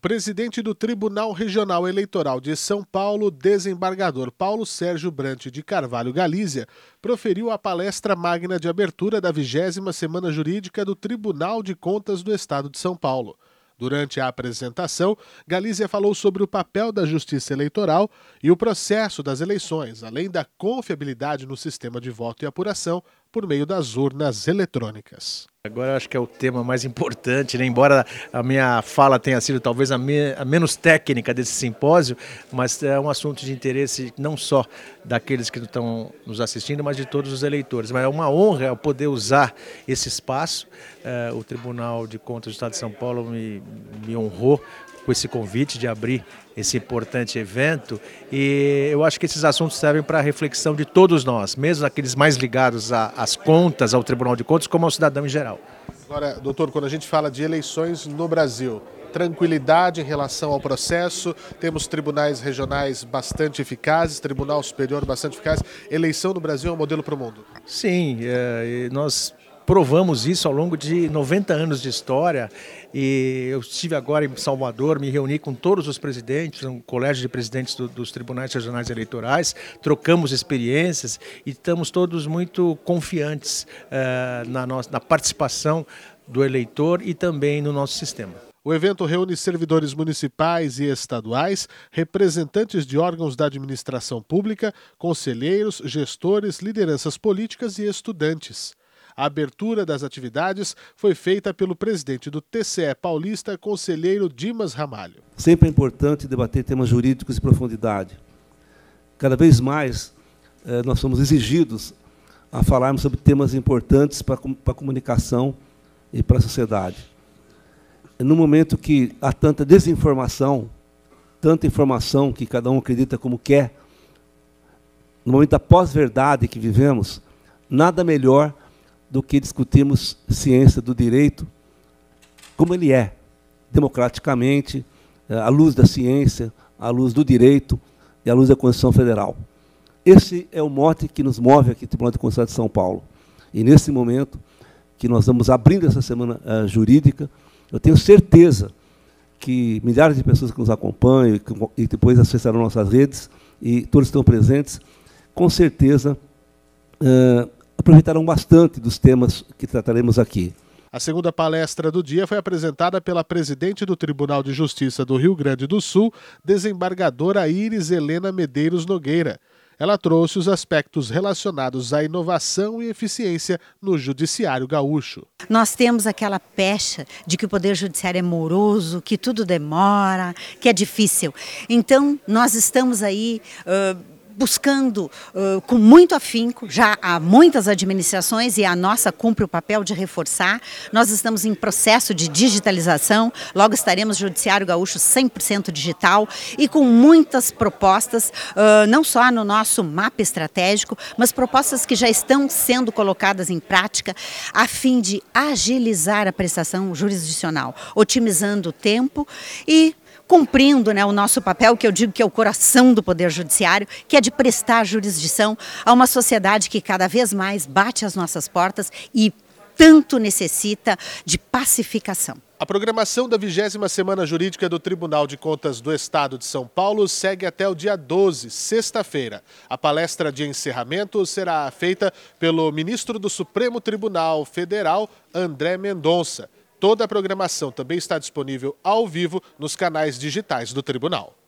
presidente do Tribunal Regional Eleitoral de São Paulo, desembargador Paulo Sérgio Brante de Carvalho Galícia, proferiu a palestra magna de abertura da vigésima Semana Jurídica do Tribunal de Contas do Estado de São Paulo. Durante a apresentação, Galícia falou sobre o papel da justiça eleitoral e o processo das eleições, além da confiabilidade no sistema de voto e apuração por meio das urnas eletrônicas. Agora acho que é o tema mais importante, né? embora a minha fala tenha sido talvez a, me, a, menos técnica desse simpósio, mas é um assunto de interesse não só daqueles que estão nos assistindo, mas de todos os eleitores. Mas é uma honra poder usar esse espaço. É, o Tribunal de Contas do Estado de São Paulo me, me honrou com esse convite de abrir esse importante evento e eu acho que esses assuntos servem para a reflexão de todos nós, mesmo aqueles mais ligados às contas, ao Tribunal de Contas, como ao cidadão em geral. Agora, doutor, quando a gente fala de eleições no Brasil, tranquilidade em relação ao processo, temos tribunais regionais bastante eficazes, Tribunal Superior bastante eficaz. Eleição no Brasil é um modelo para o mundo? Sim, é, nós provamos isso ao longo de 90 anos de história. E eu estive agora em Salvador, me reuni com todos os presidentes, um colégio de presidentes do, dos tribunais regionais eleitorais, trocamos experiências e estamos todos muito confiantes uh, na, nossa, na participação do eleitor e também no nosso sistema. O evento reúne servidores municipais e estaduais, representantes de órgãos da administração pública, conselheiros, gestores, lideranças políticas e estudantes. A abertura das atividades foi feita pelo presidente do TCE paulista, conselheiro Dimas Ramalho. Sempre é importante debater temas jurídicos em profundidade. Cada vez mais eh, nós somos exigidos a falarmos sobre temas importantes para a comunicação e para a sociedade. No momento que há tanta desinformação, tanta informação que cada um acredita como quer, no momento da pós-verdade que vivemos, nada melhor do que discutirmos ciência do direito como ele é, democraticamente, eh, à luz da ciência, à luz do direito e à luz da Constituição Federal. Esse é o mote que nos move aqui no Tribunal de Constituição de São Paulo. E nesse momento que nós vamos abrindo essa semana uh, jurídica, eu tenho certeza que milhares de pessoas que nos acompanham e, que, e depois acessarão nossas redes e todos estão presentes, com certeza uh, aproveitarão bastante dos temas que trataremos aqui. A segunda palestra do dia foi apresentada pela presidente do Tribunal de Justiça do Rio Grande do Sul, desembargadora Iris Helena Medeiros Nogueira. Ela trouxe os aspectos relacionados à inovação e eficiência no judiciário gaúcho. Nós temos aquela pecha de que o poder judiciário é moroso, que tudo demora, que é difícil. Então, nós estamos aí uh, buscando uh, com muito afinco, já há muitas administrações e a nossa cumpre o papel de reforçar. Nós estamos em processo de digitalização, logo estaremos Judiciário Gaúcho 100% digital e com muitas propostas, uh, não só no nosso mapa estratégico, mas propostas que já estão sendo colocadas em prática a fim de agilizar a prestação jurisdicional, otimizando o tempo e cumprindo né, o nosso papel, que eu digo que é o coração do Poder Judiciário, que é de prestar jurisdição a uma sociedade que cada vez mais bate as nossas portas e tanto necessita de pacificação. A programação da 20 Semana Jurídica do Tribunal de Contas do Estado de São Paulo segue até o dia 12, sexta-feira. A palestra de encerramento será feita pelo ministro do Supremo Tribunal Federal, André Mendonça. Toda a programação também está disponível ao vivo nos canais digitais do Tribunal.